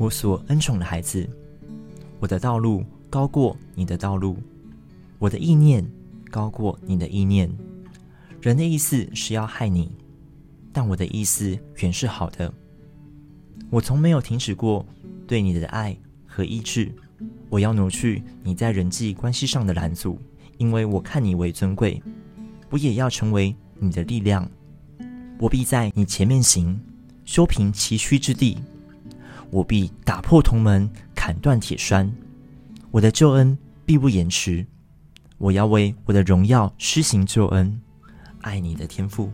我所恩宠的孩子。我的道路高过你的道路，我的意念高过你的意念。人的意思是要害你，但我的意思原是好的。我从没有停止过对你的爱和医治。我要挪去你在人际关系上的拦阻，因为我看你为尊贵。我也要成为你的力量。我必在你前面行，修平崎岖之地。我必打破铜门，砍断铁栓。我的救恩必不延迟。我要为我的荣耀施行救恩。爱你的天赋。